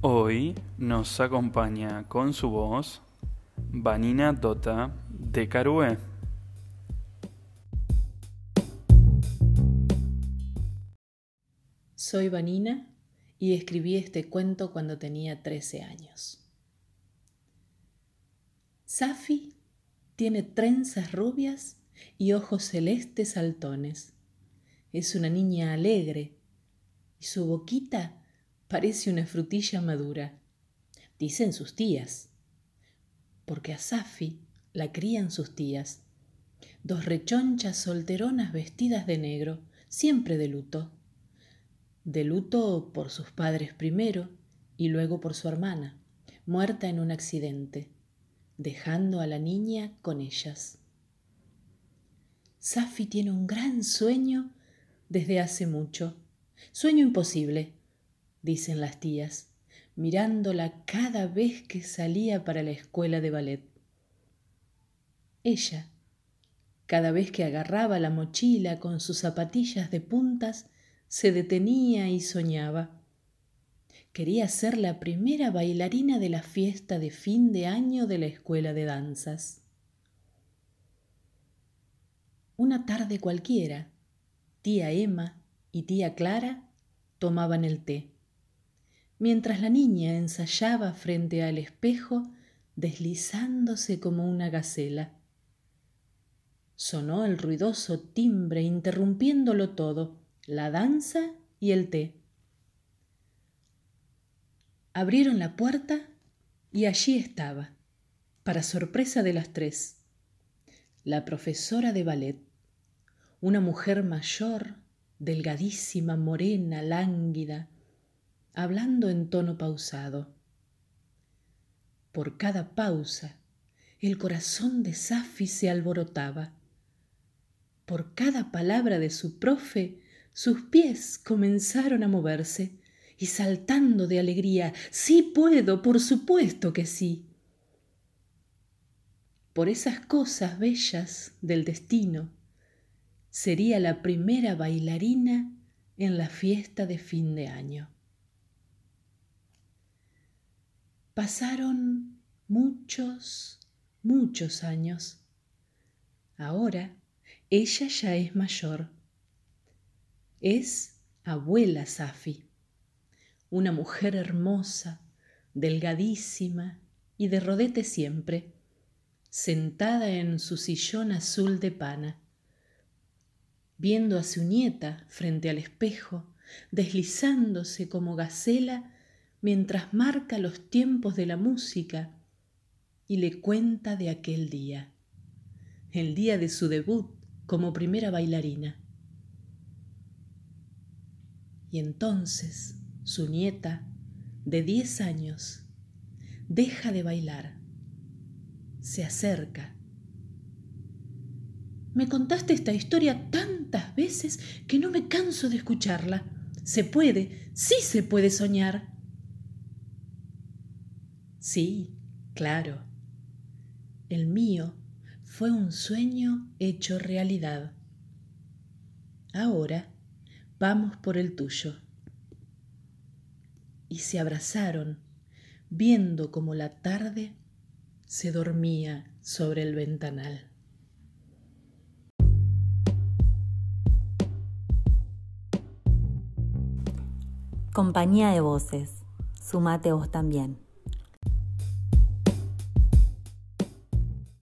Hoy nos acompaña con su voz Vanina Dota de Carué. Soy Vanina y escribí este cuento cuando tenía 13 años. Safi tiene trenzas rubias y ojos celestes saltones. Es una niña alegre y su boquita parece una frutilla madura. Dicen sus tías, porque a Safi la crían sus tías. Dos rechonchas solteronas vestidas de negro, siempre de luto. De luto por sus padres primero y luego por su hermana, muerta en un accidente, dejando a la niña con ellas. Safi tiene un gran sueño desde hace mucho, sueño imposible, dicen las tías, mirándola cada vez que salía para la escuela de ballet. Ella, cada vez que agarraba la mochila con sus zapatillas de puntas, se detenía y soñaba. Quería ser la primera bailarina de la fiesta de fin de año de la escuela de danzas. Una tarde cualquiera, tía Emma y tía Clara tomaban el té mientras la niña ensayaba frente al espejo deslizándose como una gacela. Sonó el ruidoso timbre interrumpiéndolo todo, la danza y el té. Abrieron la puerta y allí estaba, para sorpresa de las tres, la profesora de ballet, una mujer mayor, delgadísima, morena, lánguida, hablando en tono pausado. Por cada pausa, el corazón de Safi se alborotaba. Por cada palabra de su profe, sus pies comenzaron a moverse y saltando de alegría, sí puedo, por supuesto que sí. Por esas cosas bellas del destino, sería la primera bailarina en la fiesta de fin de año. Pasaron muchos, muchos años. Ahora ella ya es mayor. Es abuela Safi, una mujer hermosa, delgadísima y de rodete siempre, sentada en su sillón azul de pana, viendo a su nieta frente al espejo, deslizándose como gacela mientras marca los tiempos de la música y le cuenta de aquel día, el día de su debut como primera bailarina. Y entonces su nieta, de diez años, deja de bailar, se acerca. Me contaste esta historia tantas veces que no me canso de escucharla. Se puede, sí se puede soñar. Sí, claro. El mío fue un sueño hecho realidad. Ahora vamos por el tuyo. Y se abrazaron, viendo como la tarde se dormía sobre el ventanal. Compañía de voces. Sumate vos también.